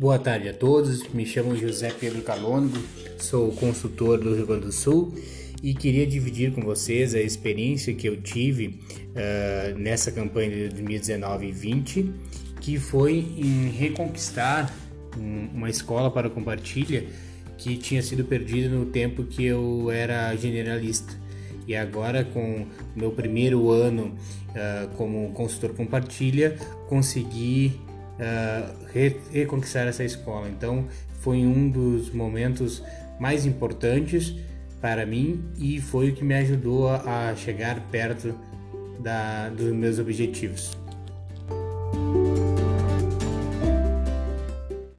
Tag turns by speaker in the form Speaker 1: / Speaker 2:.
Speaker 1: Boa tarde a todos, me chamo José Pedro Calongo, sou consultor do Rio Grande do Sul e queria dividir com vocês a experiência que eu tive uh, nessa campanha de 2019 e 20, que foi em reconquistar um, uma escola para compartilha que tinha sido perdida no tempo que eu era generalista. E agora, com meu primeiro ano uh, como consultor compartilha, consegui re reconquistar essa escola. Então, foi um dos momentos mais importantes para mim e foi o que me ajudou a chegar perto da, dos meus objetivos.